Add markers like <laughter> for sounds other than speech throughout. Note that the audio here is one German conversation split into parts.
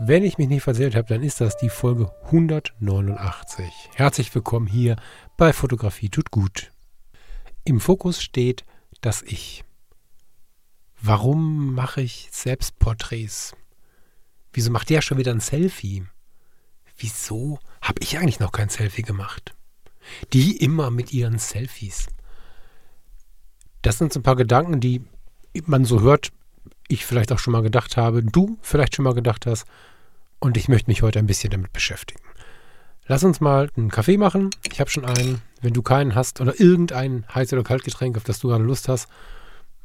Wenn ich mich nicht verzählt habe, dann ist das die Folge 189. Herzlich willkommen hier bei Fotografie tut gut. Im Fokus steht das Ich. Warum mache ich Selbstporträts? Wieso macht der schon wieder ein Selfie? Wieso habe ich eigentlich noch kein Selfie gemacht? Die immer mit ihren Selfies. Das sind so ein paar Gedanken, die man so hört, ich vielleicht auch schon mal gedacht habe, du vielleicht schon mal gedacht hast. Und ich möchte mich heute ein bisschen damit beschäftigen. Lass uns mal einen Kaffee machen. Ich habe schon einen. Wenn du keinen hast oder irgendein Heiß- oder Kaltgetränk, auf das du gerade Lust hast,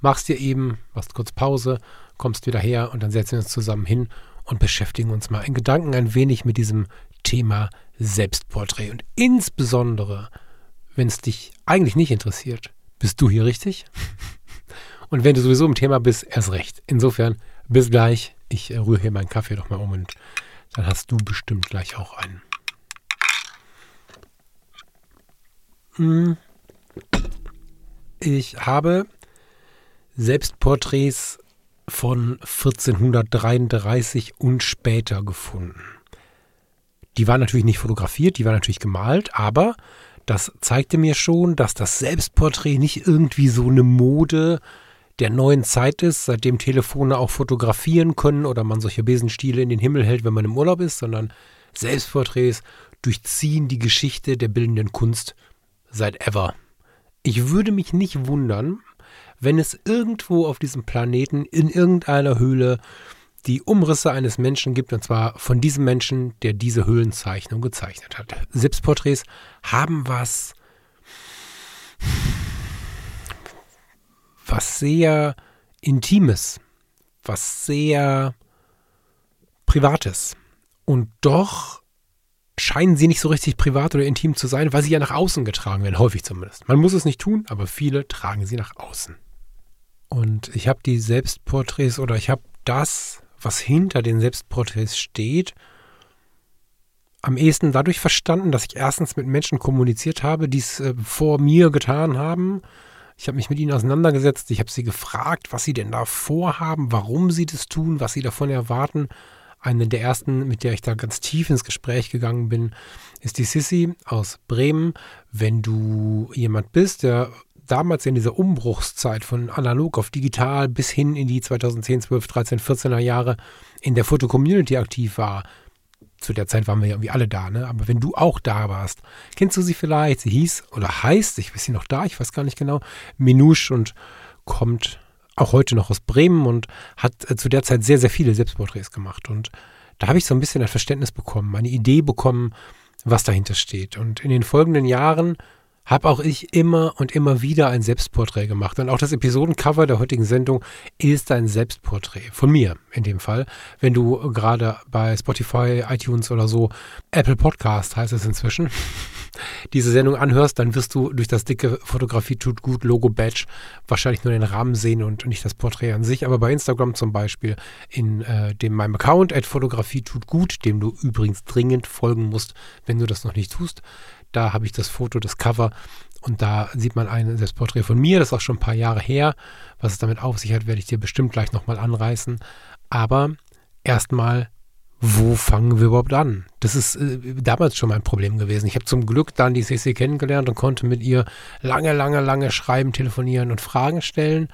machst dir eben, machst kurz Pause, kommst wieder her und dann setzen wir uns zusammen hin und beschäftigen uns mal in Gedanken ein wenig mit diesem Thema Selbstporträt. Und insbesondere, wenn es dich eigentlich nicht interessiert, bist du hier richtig? <laughs> Und wenn du sowieso im Thema bist, erst recht. Insofern, bis gleich. Ich äh, rühre hier meinen Kaffee doch mal um und dann hast du bestimmt gleich auch einen. Hm. Ich habe Selbstporträts von 1433 und später gefunden. Die waren natürlich nicht fotografiert, die waren natürlich gemalt, aber das zeigte mir schon, dass das Selbstporträt nicht irgendwie so eine Mode der neuen Zeit ist, seitdem Telefone auch fotografieren können oder man solche Besenstiele in den Himmel hält, wenn man im Urlaub ist, sondern Selbstporträts durchziehen die Geschichte der bildenden Kunst seit ever. Ich würde mich nicht wundern, wenn es irgendwo auf diesem Planeten in irgendeiner Höhle die Umrisse eines Menschen gibt, und zwar von diesem Menschen, der diese Höhlenzeichnung gezeichnet hat. Selbstporträts haben was, was sehr Intimes, was sehr Privates. Und doch scheinen sie nicht so richtig privat oder intim zu sein, weil sie ja nach außen getragen werden, häufig zumindest. Man muss es nicht tun, aber viele tragen sie nach außen. Und ich habe die Selbstporträts oder ich habe das, was hinter den Selbstporträts steht, am ehesten dadurch verstanden, dass ich erstens mit Menschen kommuniziert habe, die es äh, vor mir getan haben. Ich habe mich mit ihnen auseinandergesetzt, ich habe sie gefragt, was sie denn da vorhaben, warum sie das tun, was sie davon erwarten eine der ersten, mit der ich da ganz tief ins Gespräch gegangen bin, ist die Sissy aus Bremen. Wenn du jemand bist, der damals in dieser Umbruchszeit von analog auf digital bis hin in die 2010, 12, 13, 14er Jahre in der Foto-Community aktiv war, zu der Zeit waren wir ja irgendwie alle da, ne? Aber wenn du auch da warst, kennst du sie vielleicht? Sie hieß oder heißt, ich weiß sie noch da, ich weiß gar nicht genau, Minouche und kommt auch heute noch aus Bremen und hat äh, zu der Zeit sehr, sehr viele Selbstporträts gemacht. Und da habe ich so ein bisschen ein Verständnis bekommen, eine Idee bekommen, was dahinter steht. Und in den folgenden Jahren habe auch ich immer und immer wieder ein Selbstporträt gemacht. Und auch das Episodencover der heutigen Sendung ist ein Selbstporträt. Von mir in dem Fall. Wenn du gerade bei Spotify, iTunes oder so, Apple Podcast heißt es inzwischen, <laughs> diese Sendung anhörst, dann wirst du durch das dicke Fotografie tut gut Logo Badge wahrscheinlich nur den Rahmen sehen und nicht das Porträt an sich. Aber bei Instagram zum Beispiel in äh, dem meinem Account at Fotografie tut gut, dem du übrigens dringend folgen musst, wenn du das noch nicht tust. Da habe ich das Foto, das Cover und da sieht man ein Selbstporträt von mir. Das ist auch schon ein paar Jahre her. Was es damit auf sich hat, werde ich dir bestimmt gleich nochmal anreißen. Aber erstmal, wo fangen wir überhaupt an? Das ist äh, damals schon mein Problem gewesen. Ich habe zum Glück dann die CC kennengelernt und konnte mit ihr lange, lange, lange schreiben, telefonieren und Fragen stellen.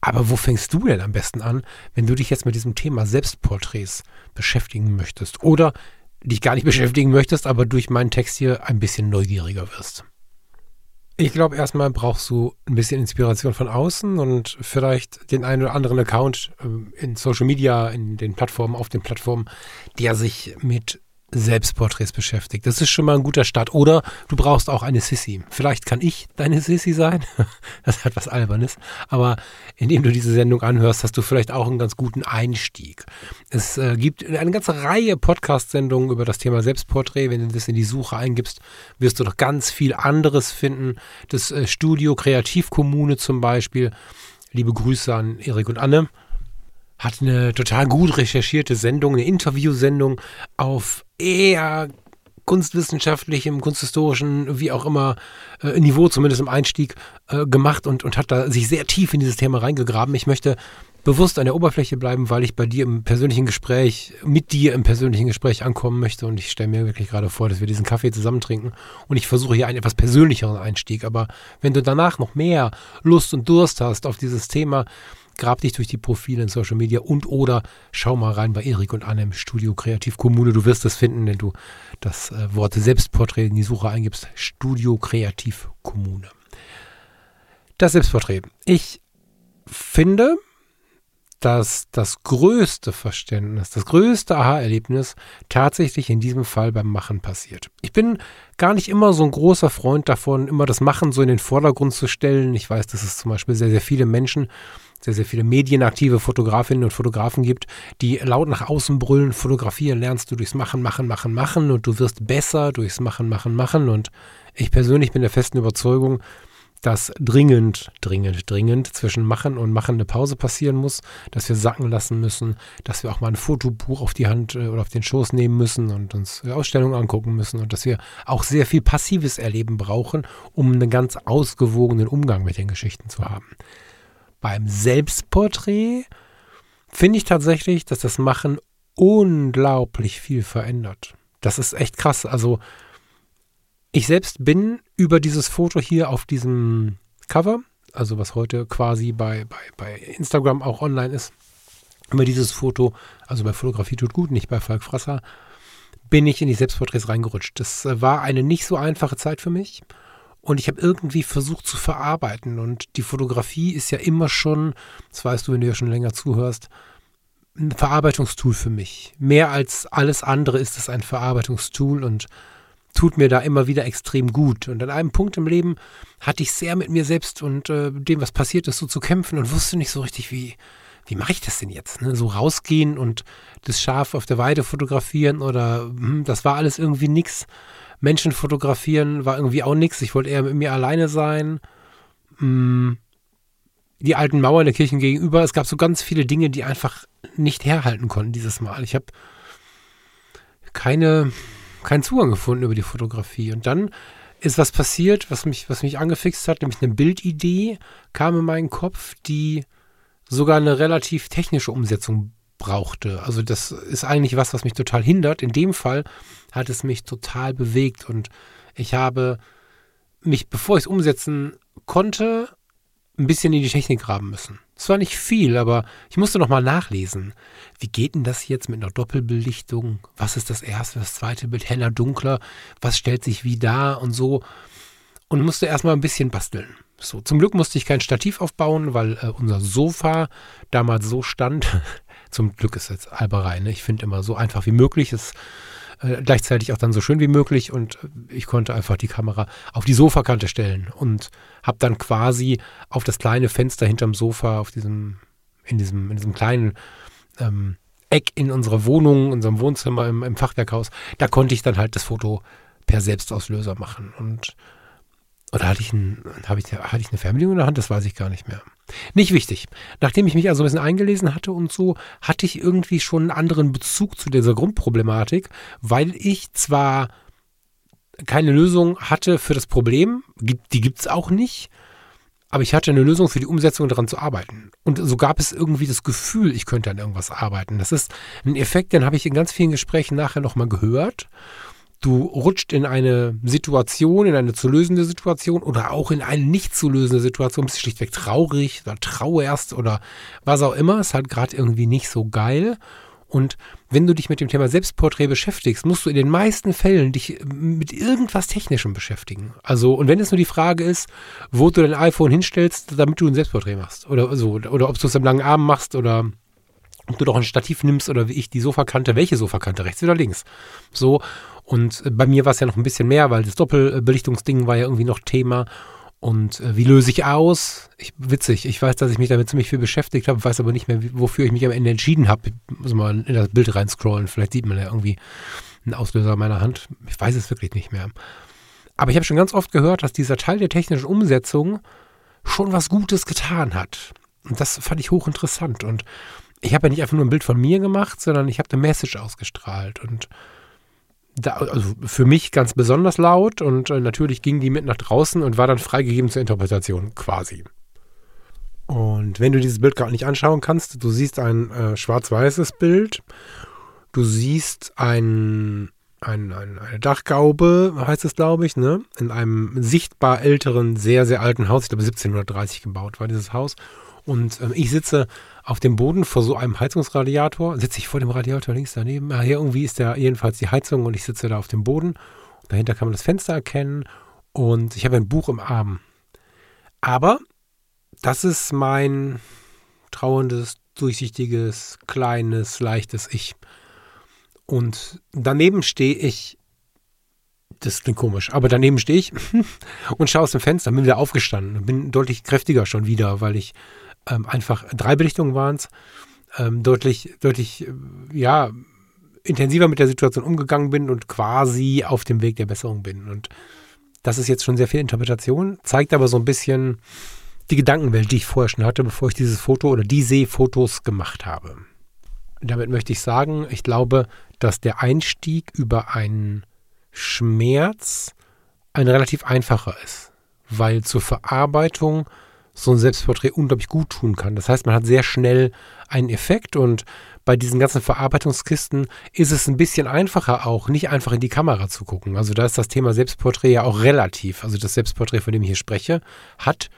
Aber wo fängst du denn am besten an, wenn du dich jetzt mit diesem Thema Selbstporträts beschäftigen möchtest? Oder dich gar nicht <laughs> beschäftigen möchtest, aber durch meinen Text hier ein bisschen neugieriger wirst. Ich glaube, erstmal brauchst du ein bisschen Inspiration von außen und vielleicht den einen oder anderen Account ähm, in Social Media, in den Plattformen, auf den Plattformen, der sich mit Selbstporträts beschäftigt. Das ist schon mal ein guter Start. Oder du brauchst auch eine Sissy. Vielleicht kann ich deine Sissy sein. <laughs> Das hat was Albernes. Aber indem du diese Sendung anhörst, hast du vielleicht auch einen ganz guten Einstieg. Es äh, gibt eine ganze Reihe Podcast-Sendungen über das Thema Selbstporträt. Wenn du das in die Suche eingibst, wirst du noch ganz viel anderes finden. Das äh, Studio Kreativkommune zum Beispiel. Liebe Grüße an Erik und Anne hat eine total gut recherchierte Sendung, eine Interviewsendung auf eher kunstwissenschaftlichem, kunsthistorischen, wie auch immer, äh, Niveau, zumindest im Einstieg, äh, gemacht und, und hat da sich sehr tief in dieses Thema reingegraben. Ich möchte bewusst an der Oberfläche bleiben, weil ich bei dir im persönlichen Gespräch, mit dir im persönlichen Gespräch ankommen möchte und ich stelle mir wirklich gerade vor, dass wir diesen Kaffee zusammen trinken und ich versuche hier einen etwas persönlicheren Einstieg. Aber wenn du danach noch mehr Lust und Durst hast auf dieses Thema, grab dich durch die Profile in Social Media und oder schau mal rein bei Erik und Anne im Studio Kreativ Kommune. Du wirst es finden, wenn du das äh, Wort Selbstporträt in die Suche eingibst. Studio Kreativ Kommune. Das Selbstporträt. Ich finde, dass das größte Verständnis, das größte Aha-Erlebnis tatsächlich in diesem Fall beim Machen passiert. Ich bin gar nicht immer so ein großer Freund davon, immer das Machen so in den Vordergrund zu stellen. Ich weiß, dass es zum Beispiel sehr, sehr viele Menschen sehr, sehr viele medienaktive Fotografinnen und Fotografen gibt, die laut nach außen brüllen, fotografieren lernst du durchs Machen, Machen, Machen, Machen und du wirst besser durchs Machen, Machen, Machen. Und ich persönlich bin der festen Überzeugung, dass dringend, dringend, dringend zwischen Machen und Machen eine Pause passieren muss, dass wir sacken lassen müssen, dass wir auch mal ein Fotobuch auf die Hand äh, oder auf den Schoß nehmen müssen und uns Ausstellungen angucken müssen und dass wir auch sehr viel passives Erleben brauchen, um einen ganz ausgewogenen Umgang mit den Geschichten zu haben. Beim Selbstporträt finde ich tatsächlich, dass das Machen unglaublich viel verändert. Das ist echt krass. Also ich selbst bin über dieses Foto hier auf diesem Cover, also was heute quasi bei, bei, bei Instagram auch online ist, über dieses Foto, also bei Fotografie tut gut, nicht bei Falk Frasser, bin ich in die Selbstporträts reingerutscht. Das war eine nicht so einfache Zeit für mich. Und ich habe irgendwie versucht zu verarbeiten. Und die Fotografie ist ja immer schon, das weißt du, wenn du ja schon länger zuhörst, ein Verarbeitungstool für mich. Mehr als alles andere ist es ein Verarbeitungstool und tut mir da immer wieder extrem gut. Und an einem Punkt im Leben hatte ich sehr mit mir selbst und äh, dem, was passiert ist, so zu kämpfen und wusste nicht so richtig, wie, wie mache ich das denn jetzt? Ne? So rausgehen und das Schaf auf der Weide fotografieren oder hm, das war alles irgendwie nichts. Menschen fotografieren war irgendwie auch nichts. Ich wollte eher mit mir alleine sein. Hm, die alten Mauern der Kirchen gegenüber. Es gab so ganz viele Dinge, die einfach nicht herhalten konnten dieses Mal. Ich habe keine, keinen Zugang gefunden über die Fotografie. Und dann ist was passiert, was mich, was mich angefixt hat, nämlich eine Bildidee kam in meinen Kopf, die sogar eine relativ technische Umsetzung brauchte. Also das ist eigentlich was, was mich total hindert. In dem Fall hat es mich total bewegt und ich habe mich, bevor ich es umsetzen konnte, ein bisschen in die Technik graben müssen. Es war nicht viel, aber ich musste nochmal nachlesen. Wie geht denn das jetzt mit einer Doppelbelichtung? Was ist das erste, das zweite Bild? Heller, dunkler? Was stellt sich wie dar und so? Und musste erstmal ein bisschen basteln. So, zum Glück musste ich kein Stativ aufbauen, weil äh, unser Sofa damals so stand, zum Glück ist jetzt Alberei. Ne? Ich finde immer so einfach wie möglich. Ist äh, gleichzeitig auch dann so schön wie möglich und ich konnte einfach die Kamera auf die Sofakante stellen und habe dann quasi auf das kleine Fenster hinterm Sofa, auf diesem, in diesem, in diesem kleinen ähm, Eck in unserer Wohnung, in unserem Wohnzimmer im, im Fachwerkhaus, da konnte ich dann halt das Foto per Selbstauslöser machen und oder hatte ich, ein, ich, hatte ich eine Fernbedienung in der Hand? Das weiß ich gar nicht mehr. Nicht wichtig. Nachdem ich mich also ein bisschen eingelesen hatte und so, hatte ich irgendwie schon einen anderen Bezug zu dieser Grundproblematik, weil ich zwar keine Lösung hatte für das Problem, die gibt es auch nicht, aber ich hatte eine Lösung für die Umsetzung daran zu arbeiten. Und so gab es irgendwie das Gefühl, ich könnte an irgendwas arbeiten. Das ist ein Effekt, den habe ich in ganz vielen Gesprächen nachher nochmal gehört du rutscht in eine Situation, in eine zu lösende Situation oder auch in eine nicht zu lösende Situation, bist schlichtweg traurig oder trauerst oder was auch immer, ist halt gerade irgendwie nicht so geil. Und wenn du dich mit dem Thema Selbstporträt beschäftigst, musst du in den meisten Fällen dich mit irgendwas Technischem beschäftigen. Also, und wenn es nur die Frage ist, wo du dein iPhone hinstellst, damit du ein Selbstporträt machst oder so, oder ob du es am langen Arm machst oder ob du doch ein Stativ nimmst oder wie ich die Sofakante, welche Sofakante, rechts oder links. So, und äh, bei mir war es ja noch ein bisschen mehr, weil das Doppelbelichtungsding war ja irgendwie noch Thema. Und äh, wie löse ich aus? Ich, witzig, ich weiß, dass ich mich damit ziemlich viel beschäftigt habe, weiß aber nicht mehr, wofür ich mich am Ende entschieden habe. Muss mal in das Bild reinscrollen, vielleicht sieht man ja irgendwie einen Auslöser in meiner Hand. Ich weiß es wirklich nicht mehr. Aber ich habe schon ganz oft gehört, dass dieser Teil der technischen Umsetzung schon was Gutes getan hat. Und das fand ich hochinteressant. Und ich habe ja nicht einfach nur ein Bild von mir gemacht, sondern ich habe eine Message ausgestrahlt. Und da, also für mich ganz besonders laut und äh, natürlich ging die mit nach draußen und war dann freigegeben zur Interpretation quasi. Und wenn du dieses Bild gerade nicht anschauen kannst, du siehst ein äh, schwarz-weißes Bild, du siehst ein, ein, ein, eine Dachgaube, heißt es glaube ich, ne? in einem sichtbar älteren, sehr, sehr alten Haus, ich glaube 1730 gebaut war dieses Haus. Und ähm, ich sitze auf dem Boden vor so einem Heizungsradiator, sitze ich vor dem Radiator links daneben. Ah, hier irgendwie ist da jedenfalls die Heizung und ich sitze da auf dem Boden. Dahinter kann man das Fenster erkennen und ich habe ein Buch im Arm. Aber das ist mein trauerndes, durchsichtiges, kleines, leichtes Ich. Und daneben stehe ich, das klingt komisch, aber daneben stehe ich <laughs> und schaue aus dem Fenster, bin wieder aufgestanden bin deutlich kräftiger schon wieder, weil ich ähm, einfach drei Belichtungen waren es, ähm, deutlich, deutlich, äh, ja, intensiver mit der Situation umgegangen bin und quasi auf dem Weg der Besserung bin. Und das ist jetzt schon sehr viel Interpretation, zeigt aber so ein bisschen die Gedankenwelt, die ich vorher schon hatte, bevor ich dieses Foto oder diese Fotos gemacht habe. Damit möchte ich sagen, ich glaube, dass der Einstieg über einen Schmerz ein relativ einfacher ist, weil zur Verarbeitung so ein Selbstporträt unglaublich gut tun kann. Das heißt, man hat sehr schnell einen Effekt und bei diesen ganzen Verarbeitungskisten ist es ein bisschen einfacher auch, nicht einfach in die Kamera zu gucken. Also da ist das Thema Selbstporträt ja auch relativ. Also das Selbstporträt, von dem ich hier spreche, hat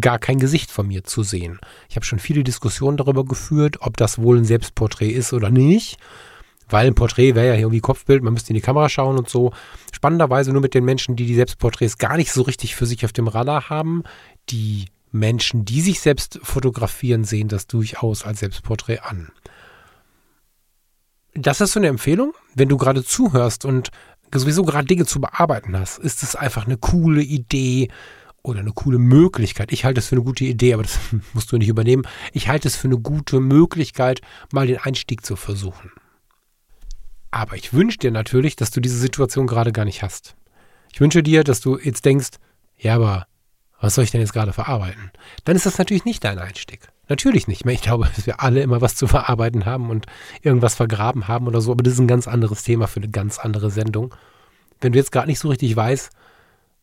gar kein Gesicht von mir zu sehen. Ich habe schon viele Diskussionen darüber geführt, ob das wohl ein Selbstporträt ist oder nicht. Weil ein Porträt wäre ja irgendwie Kopfbild, man müsste in die Kamera schauen und so. Spannenderweise nur mit den Menschen, die die Selbstporträts gar nicht so richtig für sich auf dem Radar haben, die Menschen, die sich selbst fotografieren, sehen das durchaus als Selbstporträt an. Das ist so eine Empfehlung, wenn du gerade zuhörst und sowieso gerade Dinge zu bearbeiten hast, ist es einfach eine coole Idee oder eine coole Möglichkeit. Ich halte es für eine gute Idee, aber das <laughs> musst du nicht übernehmen. Ich halte es für eine gute Möglichkeit, mal den Einstieg zu versuchen. Aber ich wünsche dir natürlich, dass du diese Situation gerade gar nicht hast. Ich wünsche dir, dass du jetzt denkst, ja, aber was soll ich denn jetzt gerade verarbeiten? Dann ist das natürlich nicht dein Einstieg. Natürlich nicht. Ich glaube, <laughs> dass wir alle immer was zu verarbeiten haben und irgendwas vergraben haben oder so, aber das ist ein ganz anderes Thema für eine ganz andere Sendung. Wenn du jetzt gerade nicht so richtig weißt,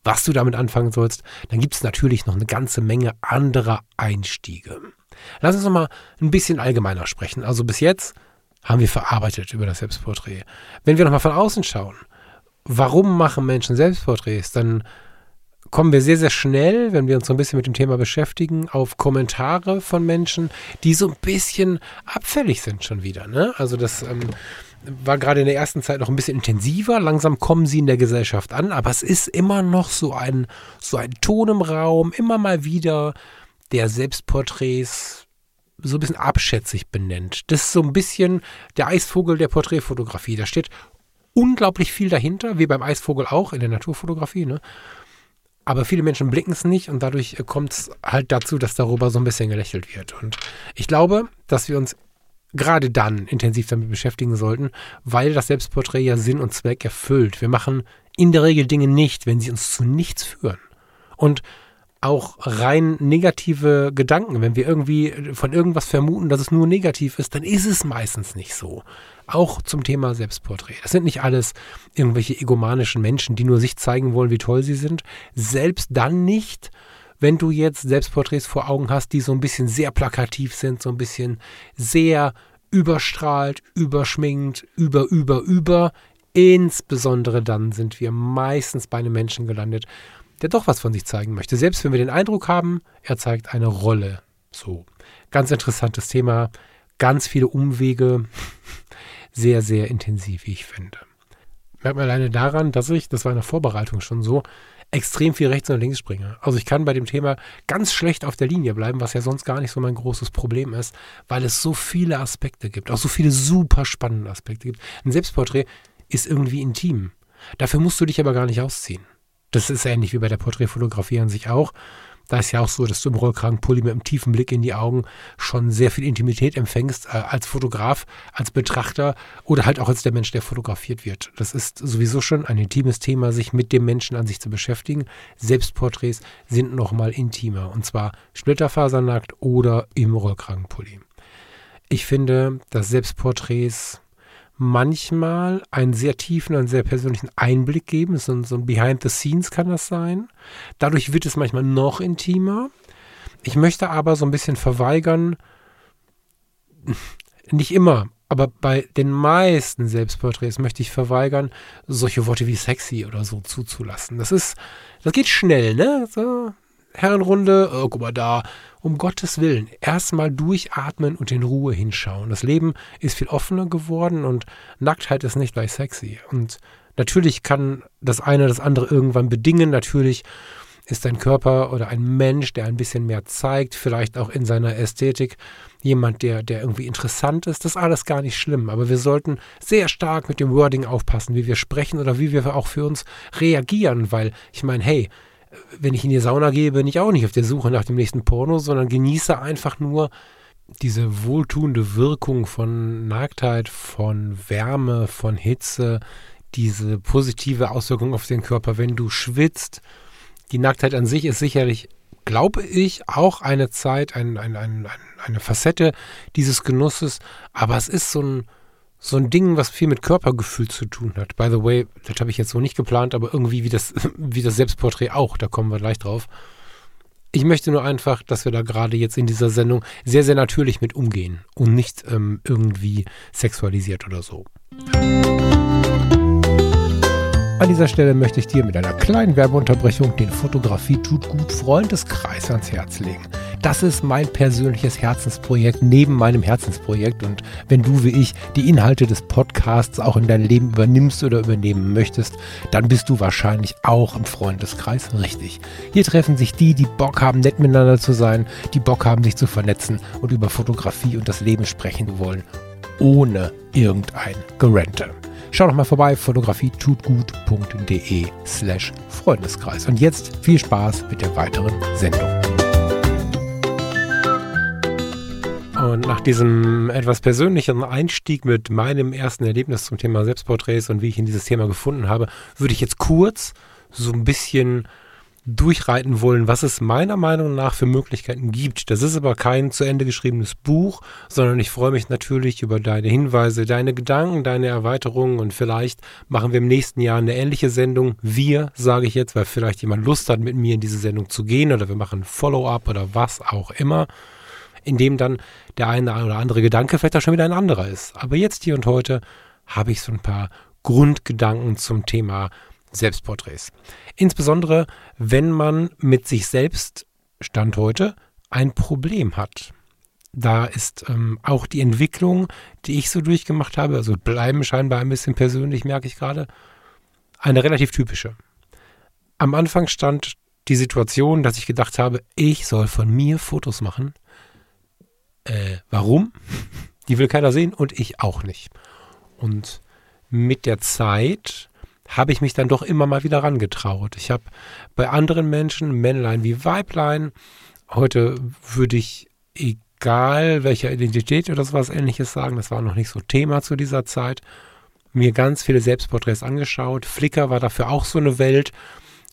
was du damit anfangen sollst, dann gibt es natürlich noch eine ganze Menge anderer Einstiege. Lass uns noch mal ein bisschen allgemeiner sprechen. Also bis jetzt haben wir verarbeitet über das Selbstporträt. Wenn wir noch mal von außen schauen, warum machen Menschen Selbstporträts, dann kommen wir sehr, sehr schnell, wenn wir uns so ein bisschen mit dem Thema beschäftigen, auf Kommentare von Menschen, die so ein bisschen abfällig sind schon wieder. Ne? Also das ähm, war gerade in der ersten Zeit noch ein bisschen intensiver. Langsam kommen sie in der Gesellschaft an, aber es ist immer noch so ein, so ein Ton im Raum, immer mal wieder, der Selbstporträts so ein bisschen abschätzig benennt. Das ist so ein bisschen der Eisvogel der Porträtfotografie. Da steht unglaublich viel dahinter, wie beim Eisvogel auch in der Naturfotografie. Ne? Aber viele Menschen blicken es nicht und dadurch äh, kommt es halt dazu, dass darüber so ein bisschen gelächelt wird. Und ich glaube, dass wir uns gerade dann intensiv damit beschäftigen sollten, weil das Selbstporträt ja Sinn und Zweck erfüllt. Wir machen in der Regel Dinge nicht, wenn sie uns zu nichts führen. Und auch rein negative Gedanken, wenn wir irgendwie von irgendwas vermuten, dass es nur negativ ist, dann ist es meistens nicht so auch zum Thema Selbstporträt. Das sind nicht alles irgendwelche egomanischen Menschen, die nur sich zeigen wollen, wie toll sie sind. Selbst dann nicht, wenn du jetzt Selbstporträts vor Augen hast, die so ein bisschen sehr plakativ sind, so ein bisschen sehr überstrahlt, überschminkt, über, über, über. Insbesondere dann sind wir meistens bei einem Menschen gelandet, der doch was von sich zeigen möchte. Selbst wenn wir den Eindruck haben, er zeigt eine Rolle. So, ganz interessantes Thema, ganz viele Umwege <laughs> sehr, sehr intensiv, wie ich finde. Merkt man alleine daran, dass ich, das war in der Vorbereitung schon so, extrem viel rechts und links springe. Also ich kann bei dem Thema ganz schlecht auf der Linie bleiben, was ja sonst gar nicht so mein großes Problem ist, weil es so viele Aspekte gibt, auch so viele super spannende Aspekte gibt. Ein Selbstporträt ist irgendwie intim. Dafür musst du dich aber gar nicht ausziehen. Das ist ähnlich wie bei der Porträtfotografie an sich auch. Da ist ja auch so, dass du im Rollkragenpulli mit einem tiefen Blick in die Augen schon sehr viel Intimität empfängst äh, als Fotograf, als Betrachter oder halt auch als der Mensch, der fotografiert wird. Das ist sowieso schon ein intimes Thema, sich mit dem Menschen an sich zu beschäftigen. Selbstporträts sind nochmal intimer und zwar splitterfasernackt oder im Rollkragenpulli. Ich finde, dass Selbstporträts manchmal einen sehr tiefen, einen sehr persönlichen Einblick geben. So, so ein Behind the Scenes kann das sein. Dadurch wird es manchmal noch intimer. Ich möchte aber so ein bisschen verweigern, <laughs> nicht immer, aber bei den meisten Selbstporträts möchte ich verweigern, solche Worte wie sexy oder so zuzulassen. Das ist, das geht schnell, ne? So, Herrenrunde, oh, guck mal da, um Gottes Willen, erstmal durchatmen und in Ruhe hinschauen. Das Leben ist viel offener geworden und Nacktheit ist nicht gleich sexy. Und natürlich kann das eine das andere irgendwann bedingen. Natürlich ist ein Körper oder ein Mensch, der ein bisschen mehr zeigt, vielleicht auch in seiner Ästhetik, jemand, der, der irgendwie interessant ist. Das ist alles gar nicht schlimm. Aber wir sollten sehr stark mit dem Wording aufpassen, wie wir sprechen oder wie wir auch für uns reagieren, weil ich meine, hey, wenn ich in die Sauna gehe, bin ich auch nicht auf der Suche nach dem nächsten Porno, sondern genieße einfach nur diese wohltuende Wirkung von Nacktheit, von Wärme, von Hitze, diese positive Auswirkung auf den Körper, wenn du schwitzt. Die Nacktheit an sich ist sicherlich, glaube ich, auch eine Zeit, ein, ein, ein, eine Facette dieses Genusses, aber es ist so ein, so ein Ding, was viel mit Körpergefühl zu tun hat. By the way, das habe ich jetzt so nicht geplant, aber irgendwie wie das, <laughs> wie das Selbstporträt auch, da kommen wir gleich drauf. Ich möchte nur einfach, dass wir da gerade jetzt in dieser Sendung sehr, sehr natürlich mit umgehen und nicht ähm, irgendwie sexualisiert oder so. An dieser Stelle möchte ich dir mit einer kleinen Werbeunterbrechung den Fotografie tut gut Freundeskreis ans Herz legen. Das ist mein persönliches Herzensprojekt neben meinem Herzensprojekt und wenn du wie ich die Inhalte des Podcasts auch in dein Leben übernimmst oder übernehmen möchtest, dann bist du wahrscheinlich auch im Freundeskreis richtig. Hier treffen sich die, die Bock haben, nett miteinander zu sein, die Bock haben, sich zu vernetzen und über Fotografie und das Leben sprechen wollen, ohne irgendein Gerente. Schau doch mal vorbei, fotografietutgut.de slash Freundeskreis. Und jetzt viel Spaß mit der weiteren Sendung. Und nach diesem etwas persönlichen Einstieg mit meinem ersten Erlebnis zum Thema Selbstporträts und wie ich in dieses Thema gefunden habe, würde ich jetzt kurz so ein bisschen durchreiten wollen, was es meiner Meinung nach für Möglichkeiten gibt. Das ist aber kein zu Ende geschriebenes Buch, sondern ich freue mich natürlich über deine Hinweise, deine Gedanken, deine Erweiterungen und vielleicht machen wir im nächsten Jahr eine ähnliche Sendung. Wir, sage ich jetzt, weil vielleicht jemand Lust hat, mit mir in diese Sendung zu gehen oder wir machen Follow-up oder was auch immer, in dem dann der eine oder andere Gedanke vielleicht auch schon wieder ein anderer ist. Aber jetzt hier und heute habe ich so ein paar Grundgedanken zum Thema Selbstporträts. Insbesondere, wenn man mit sich selbst, Stand heute, ein Problem hat. Da ist ähm, auch die Entwicklung, die ich so durchgemacht habe, also bleiben scheinbar ein bisschen persönlich, merke ich gerade, eine relativ typische. Am Anfang stand die Situation, dass ich gedacht habe, ich soll von mir Fotos machen. Äh, warum? <laughs> Die will keiner sehen und ich auch nicht. Und mit der Zeit habe ich mich dann doch immer mal wieder rangetraut. Ich habe bei anderen Menschen, Männlein wie Weiblein, heute würde ich, egal welcher Identität oder sowas ähnliches sagen, das war noch nicht so Thema zu dieser Zeit, mir ganz viele Selbstporträts angeschaut. Flickr war dafür auch so eine Welt,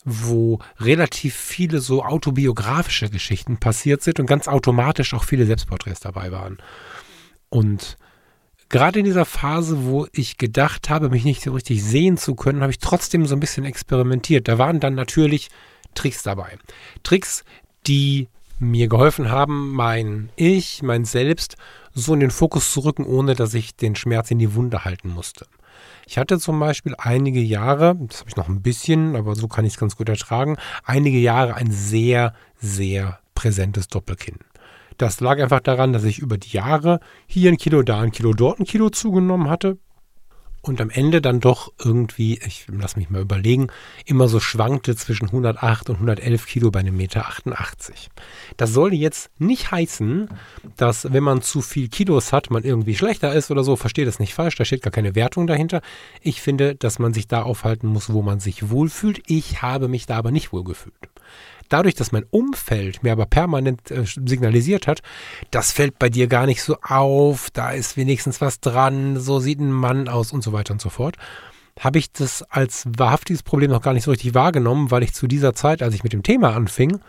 wo relativ viele so autobiografische Geschichten passiert sind und ganz automatisch auch viele Selbstporträts dabei waren. Und gerade in dieser Phase, wo ich gedacht habe, mich nicht so richtig sehen zu können, habe ich trotzdem so ein bisschen experimentiert. Da waren dann natürlich Tricks dabei. Tricks, die mir geholfen haben, mein Ich, mein Selbst so in den Fokus zu rücken, ohne dass ich den Schmerz in die Wunde halten musste. Ich hatte zum Beispiel einige Jahre, das habe ich noch ein bisschen, aber so kann ich es ganz gut ertragen, einige Jahre ein sehr, sehr präsentes Doppelkinn. Das lag einfach daran, dass ich über die Jahre hier ein Kilo, da ein Kilo, dort ein Kilo zugenommen hatte. und am Ende dann doch irgendwie, ich lass mich mal überlegen, immer so schwankte zwischen 108 und 111 Kilo bei einem Meter 88. Das soll jetzt nicht heißen, dass wenn man zu viel Kilos hat, man irgendwie schlechter ist oder so. Verstehe das nicht falsch, da steht gar keine Wertung dahinter. Ich finde, dass man sich da aufhalten muss, wo man sich wohlfühlt. Ich habe mich da aber nicht wohlgefühlt dadurch, dass mein Umfeld mir aber permanent äh, signalisiert hat, das fällt bei dir gar nicht so auf, da ist wenigstens was dran, so sieht ein Mann aus und so weiter und so fort, habe ich das als wahrhaftiges Problem noch gar nicht so richtig wahrgenommen, weil ich zu dieser Zeit, als ich mit dem Thema anfing,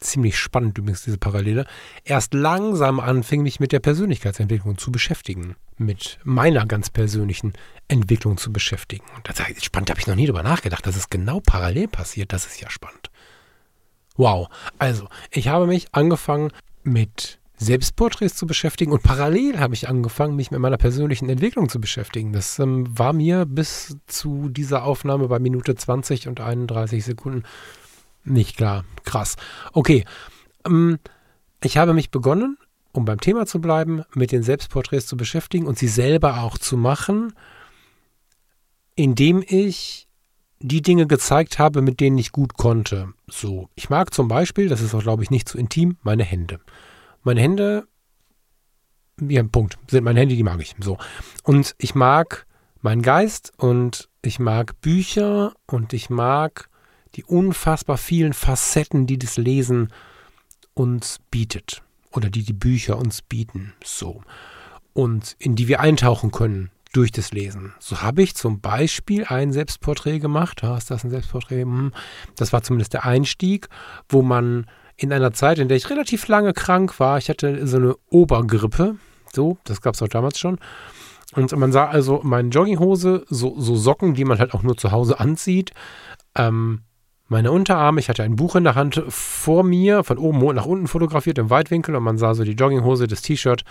ziemlich spannend übrigens diese Parallele, erst langsam anfing, mich mit der Persönlichkeitsentwicklung zu beschäftigen, mit meiner ganz persönlichen Entwicklung zu beschäftigen. Und das ist spannend, da habe ich noch nie drüber nachgedacht, dass es genau parallel passiert, das ist ja spannend. Wow. Also, ich habe mich angefangen mit Selbstporträts zu beschäftigen und parallel habe ich angefangen, mich mit meiner persönlichen Entwicklung zu beschäftigen. Das ähm, war mir bis zu dieser Aufnahme bei Minute 20 und 31 Sekunden nicht klar. Krass. Okay. Ähm, ich habe mich begonnen, um beim Thema zu bleiben, mit den Selbstporträts zu beschäftigen und sie selber auch zu machen, indem ich die Dinge gezeigt habe, mit denen ich gut konnte. So, ich mag zum Beispiel, das ist auch, glaube ich, nicht zu intim, meine Hände. Meine Hände, ja, Punkt, sind meine Hände, die mag ich. So. Und ich mag meinen Geist und ich mag Bücher und ich mag die unfassbar vielen Facetten, die das Lesen uns bietet. Oder die die Bücher uns bieten. So. Und in die wir eintauchen können durch das Lesen. So habe ich zum Beispiel ein Selbstporträt gemacht. Ist das ein Selbstporträt? Hm. Das war zumindest der Einstieg, wo man in einer Zeit, in der ich relativ lange krank war, ich hatte so eine Obergrippe, so, das gab es auch damals schon. Und man sah also meine Jogginghose, so, so Socken, die man halt auch nur zu Hause anzieht, ähm, meine Unterarme, ich hatte ein Buch in der Hand vor mir, von oben nach unten fotografiert im Weitwinkel und man sah so die Jogginghose, das T-Shirt,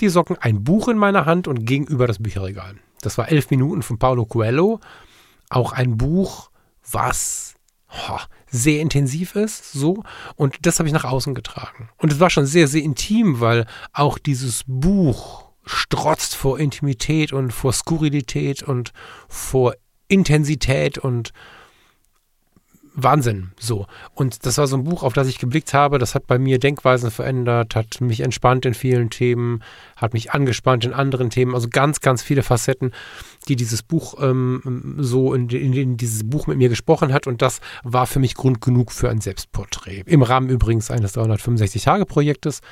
die Socken, ein Buch in meiner Hand und gegenüber das Bücherregal. Das war elf Minuten von Paulo Coelho. Auch ein Buch, was oh, sehr intensiv ist, so. Und das habe ich nach außen getragen. Und es war schon sehr, sehr intim, weil auch dieses Buch strotzt vor Intimität und vor Skurrilität und vor Intensität und Wahnsinn, so. Und das war so ein Buch, auf das ich geblickt habe. Das hat bei mir Denkweisen verändert, hat mich entspannt in vielen Themen, hat mich angespannt in anderen Themen. Also ganz, ganz viele Facetten, die dieses Buch ähm, so in, in, in, dieses Buch mit mir gesprochen hat. Und das war für mich Grund genug für ein Selbstporträt. Im Rahmen übrigens eines 365-Tage-Projektes.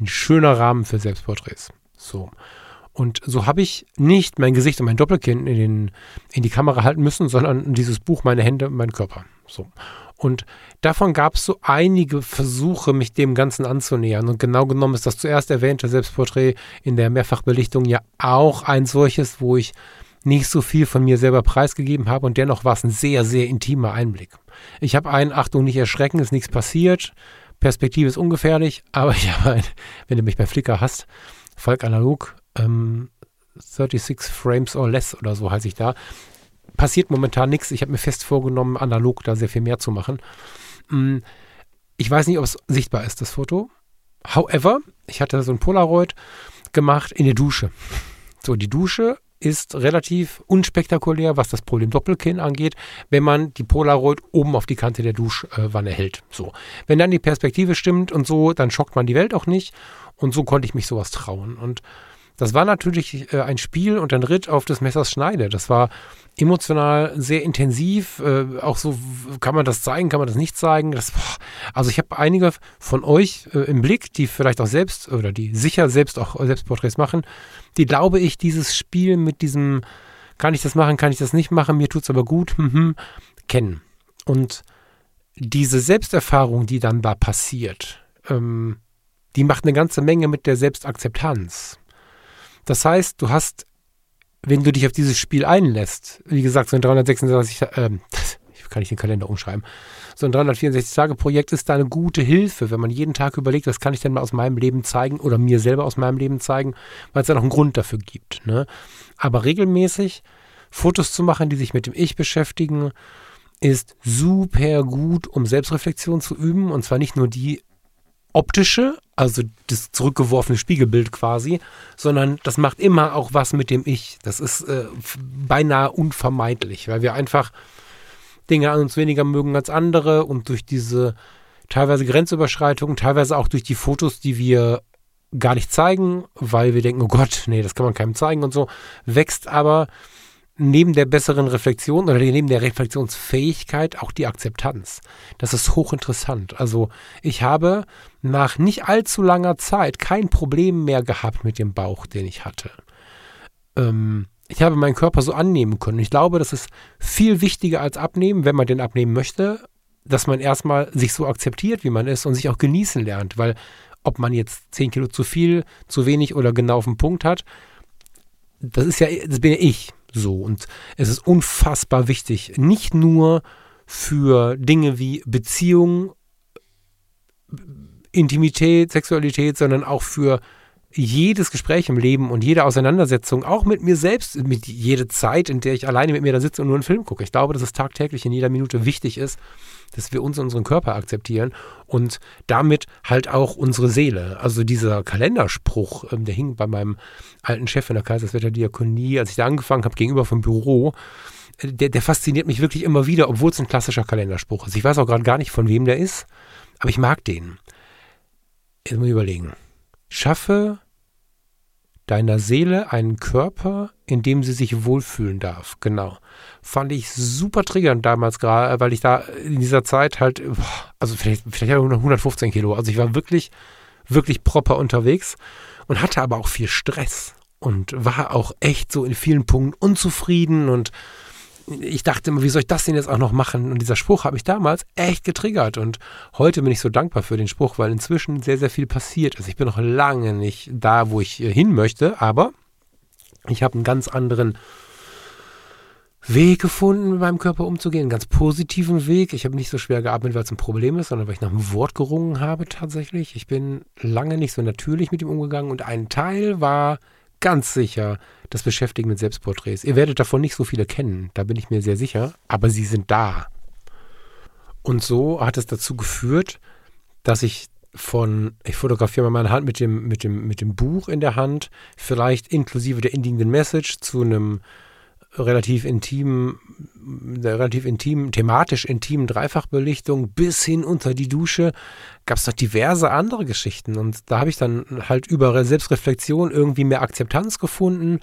Ein schöner Rahmen für Selbstporträts. So. Und so habe ich nicht mein Gesicht und mein Doppelkinn in, den, in die Kamera halten müssen, sondern dieses Buch, meine Hände und meinen Körper. So. Und davon gab es so einige Versuche, mich dem Ganzen anzunähern. Und genau genommen ist das zuerst erwähnte Selbstporträt in der Mehrfachbelichtung ja auch ein solches, wo ich nicht so viel von mir selber preisgegeben habe und dennoch war es ein sehr, sehr intimer Einblick. Ich habe einen, Achtung, nicht erschrecken, ist nichts passiert. Perspektive ist ungefährlich, <laughs> aber ich habe ein, wenn du mich bei Flickr hast, Volk analog, ähm, 36 Frames or less oder so heiße ich da passiert momentan nichts. Ich habe mir fest vorgenommen, analog da sehr viel mehr zu machen. Mm, ich weiß nicht, ob es sichtbar ist, das Foto. However, ich hatte so ein Polaroid gemacht in der Dusche. So, die Dusche ist relativ unspektakulär, was das Problem Doppelkinn angeht, wenn man die Polaroid oben auf die Kante der Duschwanne hält. So. Wenn dann die Perspektive stimmt und so, dann schockt man die Welt auch nicht. Und so konnte ich mich sowas trauen. Und das war natürlich äh, ein Spiel und ein Ritt auf des Messers Schneide. Das war emotional sehr intensiv. Äh, auch so, kann man das zeigen, kann man das nicht zeigen? Das, also ich habe einige von euch äh, im Blick, die vielleicht auch selbst oder die sicher selbst auch Selbstporträts machen, die glaube ich dieses Spiel mit diesem, kann ich das machen, kann ich das nicht machen, mir tut es aber gut, mhm, kennen. Und diese Selbsterfahrung, die dann da passiert, ähm, die macht eine ganze Menge mit der Selbstakzeptanz. Das heißt, du hast, wenn du dich auf dieses Spiel einlässt, wie gesagt, so ein 336, äh, <laughs> kann ich den Kalender umschreiben, so ein 364-Tage-Projekt ist da eine gute Hilfe, wenn man jeden Tag überlegt, was kann ich denn mal aus meinem Leben zeigen oder mir selber aus meinem Leben zeigen, weil es ja noch einen Grund dafür gibt. Ne? Aber regelmäßig Fotos zu machen, die sich mit dem Ich beschäftigen, ist super gut, um Selbstreflexion zu üben. Und zwar nicht nur die optische, also das zurückgeworfene Spiegelbild quasi, sondern das macht immer auch was mit dem Ich. Das ist äh, beinahe unvermeidlich, weil wir einfach Dinge an uns weniger mögen als andere und durch diese teilweise Grenzüberschreitungen, teilweise auch durch die Fotos, die wir gar nicht zeigen, weil wir denken, oh Gott, nee, das kann man keinem zeigen und so, wächst aber neben der besseren Reflexion oder neben der Reflexionsfähigkeit auch die Akzeptanz. Das ist hochinteressant. Also ich habe nach nicht allzu langer Zeit kein Problem mehr gehabt mit dem Bauch, den ich hatte. Ähm, ich habe meinen Körper so annehmen können. Ich glaube, das ist viel wichtiger als abnehmen, wenn man den abnehmen möchte, dass man erstmal sich so akzeptiert, wie man ist und sich auch genießen lernt, weil ob man jetzt 10 Kilo zu viel, zu wenig oder genau auf den Punkt hat, das ist ja, das bin ja ich. So. Und es ist unfassbar wichtig, nicht nur für Dinge wie Beziehung, Intimität, Sexualität, sondern auch für jedes Gespräch im Leben und jede Auseinandersetzung, auch mit mir selbst, mit jeder Zeit, in der ich alleine mit mir da sitze und nur einen Film gucke. Ich glaube, dass es tagtäglich in jeder Minute wichtig ist, dass wir uns unseren Körper akzeptieren und damit halt auch unsere Seele. Also dieser Kalenderspruch, ähm, der hing bei meinem alten Chef in der Kaiserswetter Diakonie, als ich da angefangen habe, gegenüber vom Büro. Äh, der, der fasziniert mich wirklich immer wieder, obwohl es ein klassischer Kalenderspruch ist. Ich weiß auch gerade gar nicht, von wem der ist, aber ich mag den. Jetzt muss ich überlegen. Schaffe deiner Seele einen Körper, in dem sie sich wohlfühlen darf. Genau. Fand ich super triggernd damals gerade, weil ich da in dieser Zeit halt, also vielleicht, vielleicht 115 Kilo. Also ich war wirklich, wirklich proper unterwegs und hatte aber auch viel Stress und war auch echt so in vielen Punkten unzufrieden und ich dachte immer, wie soll ich das denn jetzt auch noch machen? Und dieser Spruch hat mich damals echt getriggert. Und heute bin ich so dankbar für den Spruch, weil inzwischen sehr, sehr viel passiert ist. Ich bin noch lange nicht da, wo ich hin möchte, aber ich habe einen ganz anderen Weg gefunden, mit meinem Körper umzugehen, einen ganz positiven Weg. Ich habe nicht so schwer geatmet, weil es ein Problem ist, sondern weil ich nach einem Wort gerungen habe tatsächlich. Ich bin lange nicht so natürlich mit ihm umgegangen und ein Teil war ganz sicher das Beschäftigen mit Selbstporträts. Ihr werdet davon nicht so viele kennen, da bin ich mir sehr sicher, aber sie sind da. Und so hat es dazu geführt, dass ich von, ich fotografiere mal meine Hand mit dem, mit dem, mit dem Buch in der Hand, vielleicht inklusive der indigen Message zu einem relativ intimen, der relativ intimen, thematisch intimen Dreifachbelichtung bis hin unter die Dusche gab es noch diverse andere Geschichten. Und da habe ich dann halt über Selbstreflexion irgendwie mehr Akzeptanz gefunden.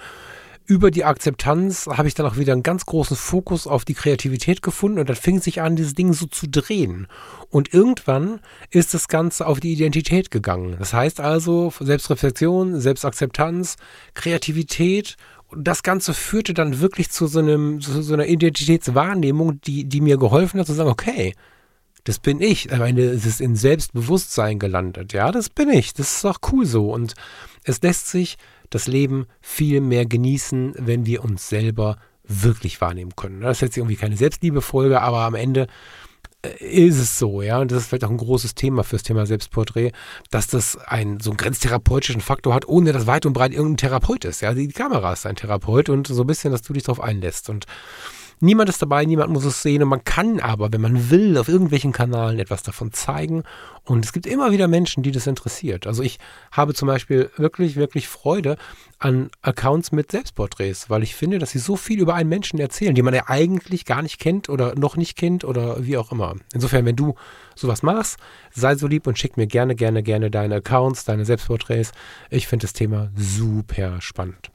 Über die Akzeptanz habe ich dann auch wieder einen ganz großen Fokus auf die Kreativität gefunden und dann fing sich an, dieses Ding so zu drehen. Und irgendwann ist das Ganze auf die Identität gegangen. Das heißt also Selbstreflexion, Selbstakzeptanz, Kreativität das Ganze führte dann wirklich zu so, einem, zu so einer Identitätswahrnehmung, die, die mir geholfen hat zu sagen, okay, das bin ich. Meine, es ist in Selbstbewusstsein gelandet. Ja, das bin ich. Das ist auch cool so. Und es lässt sich das Leben viel mehr genießen, wenn wir uns selber wirklich wahrnehmen können. Das ist jetzt irgendwie keine Selbstliebefolge, aber am Ende ist es so, ja, und das ist vielleicht auch ein großes Thema fürs Thema Selbstporträt, dass das einen so einen grenztherapeutischen Faktor hat, ohne dass weit und breit irgendein Therapeut ist. Ja, die Kamera ist ein Therapeut und so ein bisschen, dass du dich darauf einlässt. Und Niemand ist dabei, niemand muss es sehen und man kann aber, wenn man will, auf irgendwelchen Kanälen etwas davon zeigen und es gibt immer wieder Menschen, die das interessiert. Also ich habe zum Beispiel wirklich, wirklich Freude an Accounts mit Selbstporträts, weil ich finde, dass sie so viel über einen Menschen erzählen, die man ja eigentlich gar nicht kennt oder noch nicht kennt oder wie auch immer. Insofern, wenn du sowas machst, sei so lieb und schick mir gerne, gerne, gerne deine Accounts, deine Selbstporträts. Ich finde das Thema super spannend.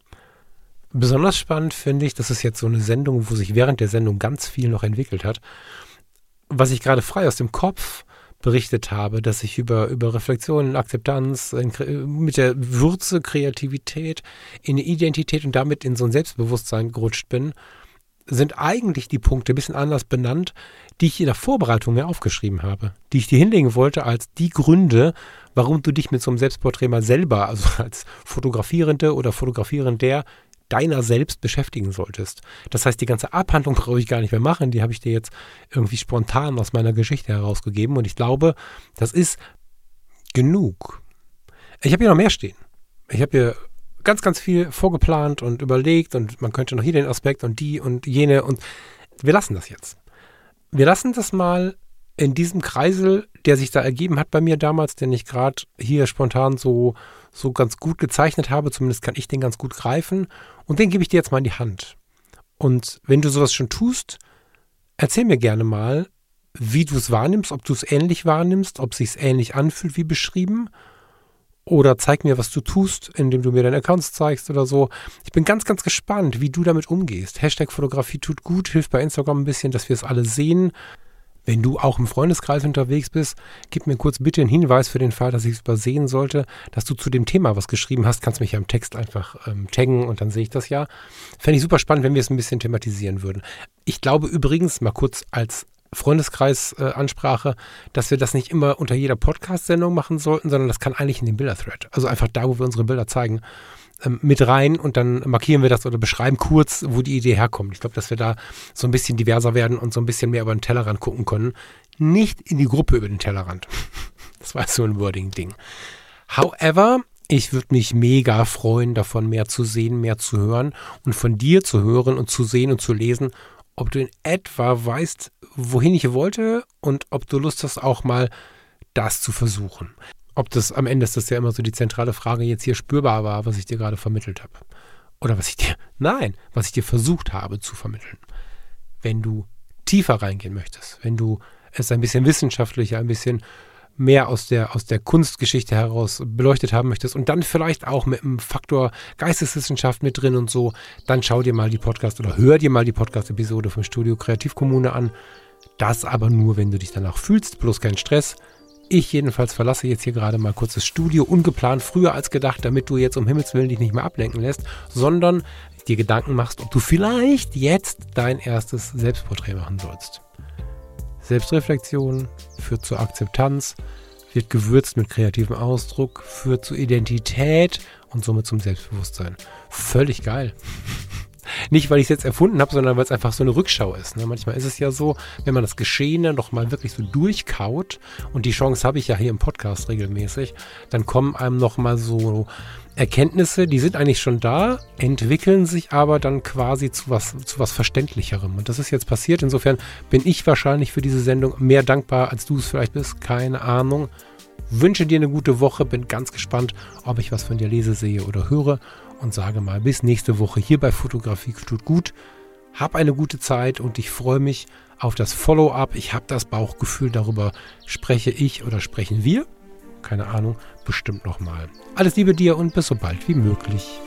Besonders spannend finde ich, das ist jetzt so eine Sendung, wo sich während der Sendung ganz viel noch entwickelt hat. Was ich gerade frei aus dem Kopf berichtet habe, dass ich über, über Reflexion, Akzeptanz, mit der Würze, Kreativität, in eine Identität und damit in so ein Selbstbewusstsein gerutscht bin, sind eigentlich die Punkte ein bisschen anders benannt, die ich in der Vorbereitung mir aufgeschrieben habe, die ich dir hinlegen wollte als die Gründe, warum du dich mit so einem Selbstporträt mal selber, also als Fotografierende oder Fotografierender deiner selbst beschäftigen solltest. Das heißt, die ganze Abhandlung <laughs> brauche ich gar nicht mehr machen, die habe ich dir jetzt irgendwie spontan aus meiner Geschichte herausgegeben und ich glaube, das ist genug. Ich habe hier noch mehr stehen. Ich habe hier ganz, ganz viel vorgeplant und überlegt und man könnte noch hier den Aspekt und die und jene und wir lassen das jetzt. Wir lassen das mal in diesem Kreisel, der sich da ergeben hat bei mir damals, den ich gerade hier spontan so, so ganz gut gezeichnet habe, zumindest kann ich den ganz gut greifen, und den gebe ich dir jetzt mal in die Hand. Und wenn du sowas schon tust, erzähl mir gerne mal, wie du es wahrnimmst, ob du es ähnlich wahrnimmst, ob es sich ähnlich anfühlt wie beschrieben. Oder zeig mir, was du tust, indem du mir deine Accounts zeigst oder so. Ich bin ganz, ganz gespannt, wie du damit umgehst. Hashtag Fotografie tut gut, hilft bei Instagram ein bisschen, dass wir es alle sehen. Wenn du auch im Freundeskreis unterwegs bist, gib mir kurz bitte einen Hinweis für den Fall, dass ich es übersehen sollte, dass du zu dem Thema was geschrieben hast. Kannst mich ja im Text einfach ähm, taggen und dann sehe ich das ja. Fände ich super spannend, wenn wir es ein bisschen thematisieren würden. Ich glaube übrigens, mal kurz als Freundeskreis-Ansprache, äh, dass wir das nicht immer unter jeder Podcast-Sendung machen sollten, sondern das kann eigentlich in den Bilder-Thread. Also einfach da, wo wir unsere Bilder zeigen ähm, mit rein und dann markieren wir das oder beschreiben kurz, wo die Idee herkommt. Ich glaube, dass wir da so ein bisschen diverser werden und so ein bisschen mehr über den Tellerrand gucken können. Nicht in die Gruppe über den Tellerrand. <laughs> Das war so ein Wording-Ding. However, ich würde mich mega freuen, davon mehr zu sehen, mehr zu hören und von dir zu hören und zu sehen und zu lesen, ob du in etwa weißt, wohin ich wollte und ob du Lust hast, auch mal das zu versuchen ob das am Ende ist das ja immer so die zentrale Frage jetzt hier spürbar war, was ich dir gerade vermittelt habe. Oder was ich dir, <laughs> nein, was ich dir versucht habe zu vermitteln. Wenn du tiefer reingehen möchtest, wenn du es ein bisschen wissenschaftlicher, ein bisschen mehr aus der, aus der Kunstgeschichte heraus beleuchtet haben möchtest und dann vielleicht auch mit einem Faktor Geisteswissenschaft mit drin und so, dann schau dir mal die Podcast oder hör dir mal die Podcast-Episode vom Studio Kreativkommune an. Das aber nur, wenn du dich danach fühlst, bloß kein Stress. Ich jedenfalls verlasse jetzt hier gerade mal kurz das Studio, ungeplant, früher als gedacht, damit du jetzt um Himmels Willen dich nicht mehr ablenken lässt, sondern dir Gedanken machst, ob du vielleicht jetzt dein erstes Selbstporträt machen sollst. Selbstreflexion führt zur Akzeptanz, wird gewürzt mit kreativem Ausdruck, führt zur Identität und somit zum Selbstbewusstsein. Völlig geil. Nicht, weil ich es jetzt erfunden habe, sondern weil es einfach so eine Rückschau ist. Ne? Manchmal ist es ja so, wenn man das Geschehene noch mal wirklich so durchkaut, und die Chance habe ich ja hier im Podcast regelmäßig, dann kommen einem noch mal so Erkenntnisse, die sind eigentlich schon da, entwickeln sich aber dann quasi zu was, zu was Verständlicherem. Und das ist jetzt passiert. Insofern bin ich wahrscheinlich für diese Sendung mehr dankbar, als du es vielleicht bist. Keine Ahnung. Wünsche dir eine gute Woche, bin ganz gespannt, ob ich was von dir lese, sehe oder höre und sage mal bis nächste Woche hier bei Fotografie tut gut. Hab eine gute Zeit und ich freue mich auf das Follow-up. Ich habe das Bauchgefühl, darüber spreche ich oder sprechen wir. Keine Ahnung, bestimmt nochmal. Alles Liebe dir und bis so bald wie möglich.